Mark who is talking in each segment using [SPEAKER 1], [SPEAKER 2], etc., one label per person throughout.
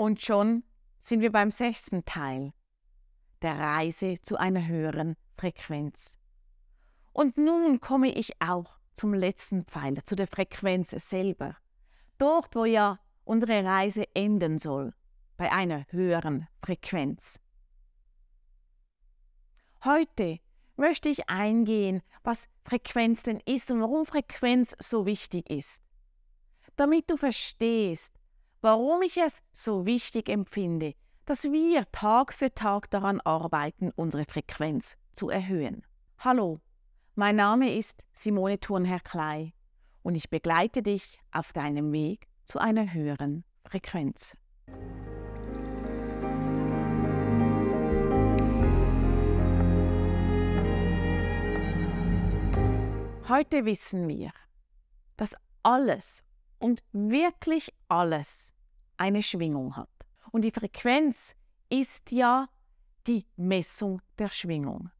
[SPEAKER 1] Und schon sind wir beim sechsten Teil der Reise zu einer höheren Frequenz. Und nun komme ich auch zum letzten Pfeiler, zu der Frequenz selber. Dort, wo ja unsere Reise enden soll, bei einer höheren Frequenz. Heute möchte ich eingehen, was Frequenz denn ist und warum Frequenz so wichtig ist. Damit du verstehst, warum ich es so wichtig empfinde, dass wir Tag für Tag daran arbeiten, unsere Frequenz zu erhöhen. Hallo, mein Name ist Simone Thurnherr-Klei und ich begleite dich auf deinem Weg zu einer höheren Frequenz. Heute wissen wir, dass alles und wirklich alles eine Schwingung hat. Und die Frequenz ist ja die Messung der Schwingung.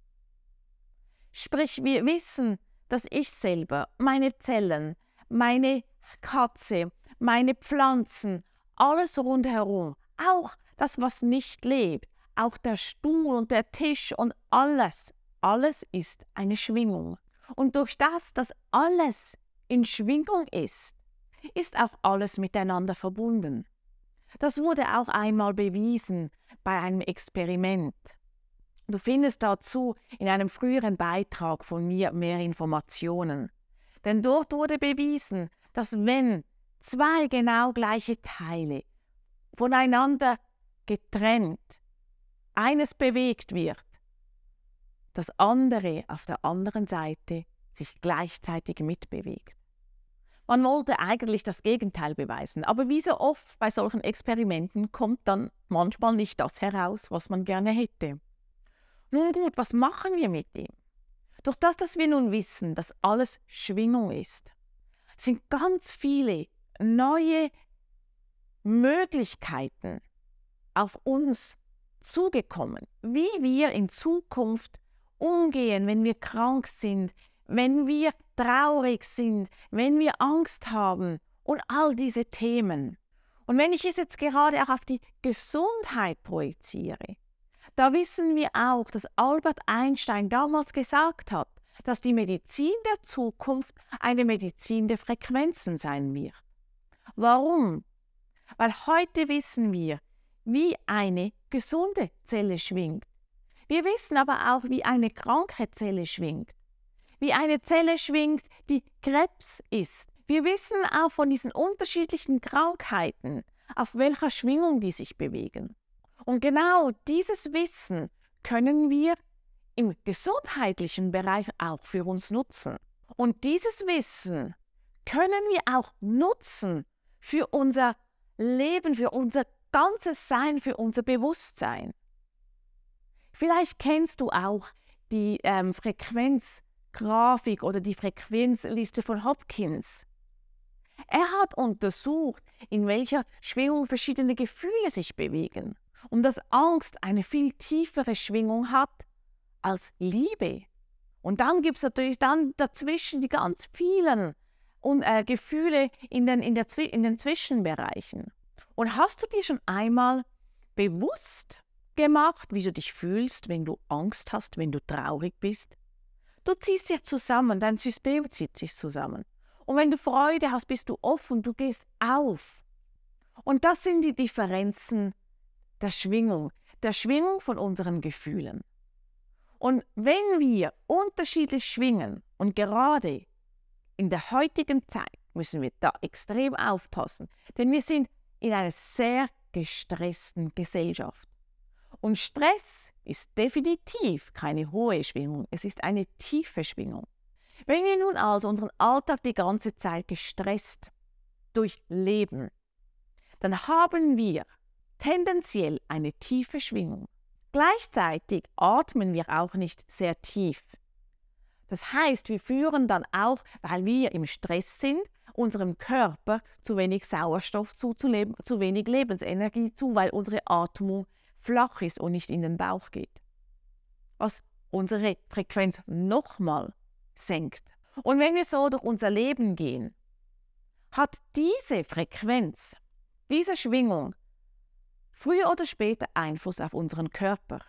[SPEAKER 1] Sprich, wir wissen, dass ich selber, meine Zellen, meine Katze, meine Pflanzen, alles rundherum, auch das, was nicht lebt, auch der Stuhl und der Tisch und alles, alles ist eine Schwingung. Und durch das, dass alles in Schwingung ist, ist auch alles miteinander verbunden. Das wurde auch einmal bewiesen bei einem Experiment. Du findest dazu in einem früheren Beitrag von mir mehr Informationen. Denn dort wurde bewiesen, dass wenn zwei genau gleiche Teile voneinander getrennt eines bewegt wird, das andere auf der anderen Seite sich gleichzeitig mitbewegt. Man wollte eigentlich das Gegenteil beweisen, aber wie so oft bei solchen Experimenten kommt dann manchmal nicht das heraus, was man gerne hätte. Nun gut, was machen wir mit dem? Durch das, dass wir nun wissen, dass alles Schwingung ist, sind ganz viele neue Möglichkeiten auf uns zugekommen, wie wir in Zukunft umgehen, wenn wir krank sind, wenn wir traurig sind, wenn wir Angst haben und all diese Themen. Und wenn ich es jetzt gerade auch auf die Gesundheit projiziere, da wissen wir auch, dass Albert Einstein damals gesagt hat, dass die Medizin der Zukunft eine Medizin der Frequenzen sein wird. Warum? Weil heute wissen wir, wie eine gesunde Zelle schwingt. Wir wissen aber auch, wie eine kranke Zelle schwingt. Wie eine Zelle schwingt, die Krebs ist. Wir wissen auch von diesen unterschiedlichen Krankheiten, auf welcher Schwingung die sich bewegen. Und genau dieses Wissen können wir im gesundheitlichen Bereich auch für uns nutzen. Und dieses Wissen können wir auch nutzen für unser Leben, für unser ganzes Sein, für unser Bewusstsein. Vielleicht kennst du auch die ähm, Frequenzgrafik oder die Frequenzliste von Hopkins. Er hat untersucht, in welcher Schwingung verschiedene Gefühle sich bewegen und dass Angst eine viel tiefere Schwingung hat als Liebe. Und dann gibt es natürlich dann dazwischen die ganz vielen und, äh, Gefühle in den, in, der, in den Zwischenbereichen. Und hast du dir schon einmal bewusst gemacht, wie du dich fühlst, wenn du Angst hast, wenn du traurig bist? Du ziehst dich zusammen, dein System zieht sich zusammen. Und wenn du Freude hast, bist du offen, du gehst auf. Und das sind die Differenzen der Schwingung, der Schwingung von unseren Gefühlen. Und wenn wir unterschiedlich schwingen und gerade in der heutigen Zeit müssen wir da extrem aufpassen, denn wir sind in einer sehr gestressten Gesellschaft. Und Stress ist definitiv keine hohe Schwingung, es ist eine tiefe Schwingung. Wenn wir nun also unseren Alltag die ganze Zeit gestresst durchleben, dann haben wir tendenziell eine tiefe Schwingung. Gleichzeitig atmen wir auch nicht sehr tief. Das heißt, wir führen dann auch, weil wir im Stress sind, unserem Körper zu wenig Sauerstoff zuzuleben, zu wenig Lebensenergie zu, weil unsere Atmung flach ist und nicht in den Bauch geht. Was unsere Frequenz nochmal senkt. Und wenn wir so durch unser Leben gehen, hat diese Frequenz, diese Schwingung früher oder später Einfluss auf unseren Körper.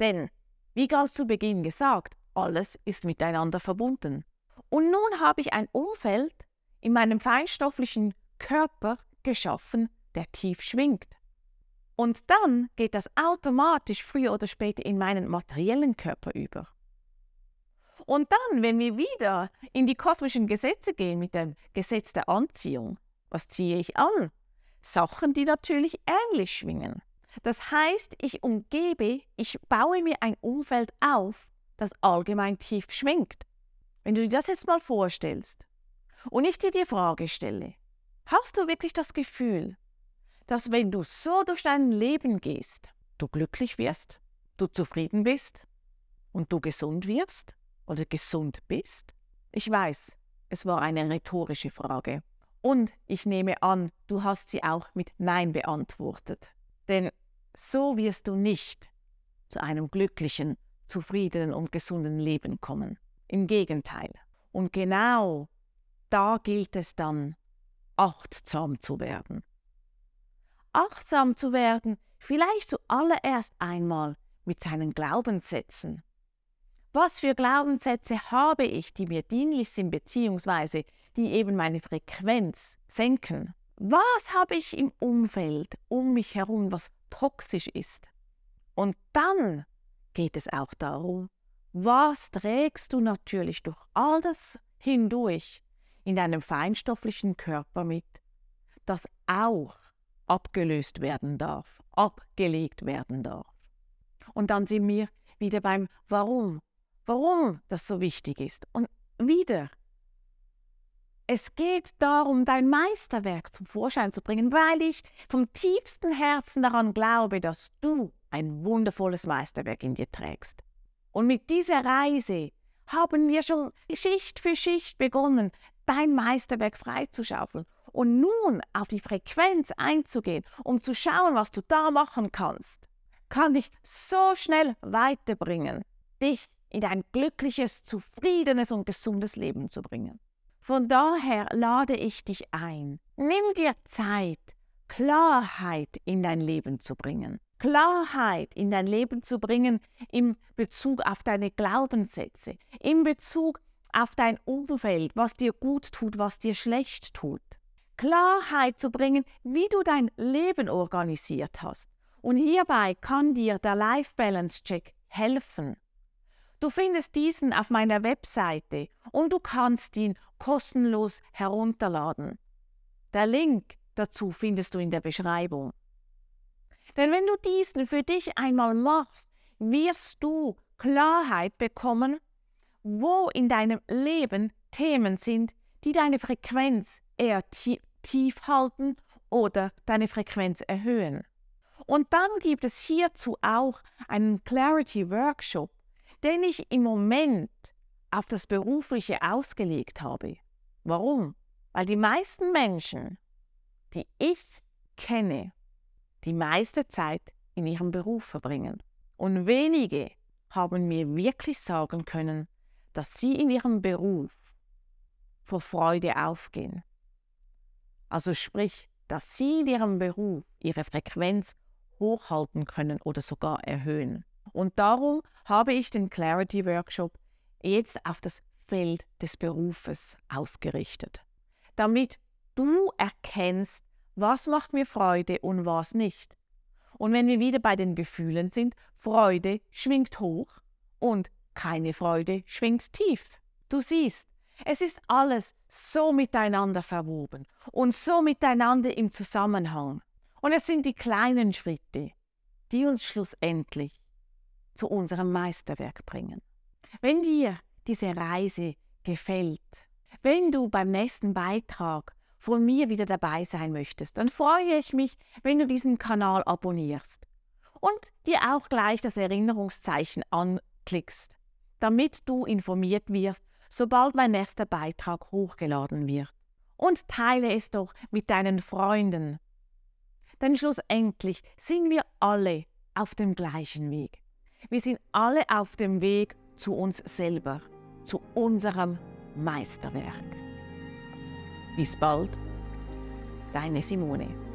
[SPEAKER 1] Denn, wie ganz zu Beginn gesagt, alles ist miteinander verbunden. Und nun habe ich ein Umfeld in meinem feinstofflichen Körper geschaffen, der tief schwingt. Und dann geht das automatisch früher oder später in meinen materiellen Körper über. Und dann, wenn wir wieder in die kosmischen Gesetze gehen mit dem Gesetz der Anziehung, was ziehe ich an? Sachen, die natürlich ähnlich schwingen. Das heißt, ich umgebe, ich baue mir ein Umfeld auf, das allgemein tief schwingt. Wenn du dir das jetzt mal vorstellst und ich dir die Frage stelle, hast du wirklich das Gefühl, dass wenn du so durch dein Leben gehst, du glücklich wirst, du zufrieden bist und du gesund wirst oder gesund bist? Ich weiß, es war eine rhetorische Frage. Und ich nehme an, du hast sie auch mit Nein beantwortet. Denn so wirst du nicht zu einem glücklichen, zufriedenen und gesunden Leben kommen. Im Gegenteil. Und genau da gilt es dann, achtsam zu werden achtsam zu werden, vielleicht zuallererst einmal mit seinen Glaubenssätzen. Was für Glaubenssätze habe ich, die mir dienlich sind, beziehungsweise die eben meine Frequenz senken? Was habe ich im Umfeld um mich herum, was toxisch ist? Und dann geht es auch darum, was trägst du natürlich durch all das hindurch in deinem feinstofflichen Körper mit, das auch abgelöst werden darf, abgelegt werden darf. Und dann sind wir wieder beim Warum, warum das so wichtig ist. Und wieder, es geht darum, dein Meisterwerk zum Vorschein zu bringen, weil ich vom tiefsten Herzen daran glaube, dass du ein wundervolles Meisterwerk in dir trägst. Und mit dieser Reise haben wir schon Schicht für Schicht begonnen, dein Meisterwerk freizuschaufeln und nun auf die Frequenz einzugehen, um zu schauen, was du da machen kannst, kann dich so schnell weiterbringen, dich in ein glückliches, zufriedenes und gesundes Leben zu bringen. Von daher lade ich dich ein, nimm dir Zeit, Klarheit in dein Leben zu bringen. Klarheit in dein Leben zu bringen in Bezug auf deine Glaubenssätze, in Bezug auf dein Umfeld, was dir gut tut, was dir schlecht tut. Klarheit zu bringen, wie du dein Leben organisiert hast. Und hierbei kann dir der Life Balance Check helfen. Du findest diesen auf meiner Webseite und du kannst ihn kostenlos herunterladen. Der Link dazu findest du in der Beschreibung. Denn wenn du diesen für dich einmal machst, wirst du Klarheit bekommen, wo in deinem Leben Themen sind, die deine Frequenz eher tief halten oder deine Frequenz erhöhen. Und dann gibt es hierzu auch einen Clarity Workshop, den ich im Moment auf das Berufliche ausgelegt habe. Warum? Weil die meisten Menschen, die ich kenne, die meiste Zeit in ihrem Beruf verbringen. Und wenige haben mir wirklich sagen können, dass sie in ihrem Beruf vor Freude aufgehen. Also sprich, dass sie in ihrem Beruf ihre Frequenz hochhalten können oder sogar erhöhen. Und darum habe ich den Clarity Workshop jetzt auf das Feld des Berufes ausgerichtet, damit du erkennst, was macht mir Freude und was nicht. Und wenn wir wieder bei den Gefühlen sind, Freude schwingt hoch und keine Freude schwingt tief. Du siehst, es ist alles so miteinander verwoben und so miteinander im Zusammenhang. Und es sind die kleinen Schritte, die uns schlussendlich zu unserem Meisterwerk bringen. Wenn dir diese Reise gefällt, wenn du beim nächsten Beitrag von mir wieder dabei sein möchtest, dann freue ich mich, wenn du diesen Kanal abonnierst und dir auch gleich das Erinnerungszeichen anklickst, damit du informiert wirst, sobald mein nächster Beitrag hochgeladen wird. Und teile es doch mit deinen Freunden. Denn schlussendlich sind wir alle auf dem gleichen Weg. Wir sind alle auf dem Weg zu uns selber, zu unserem Meisterwerk. Bis bald, deine Simone.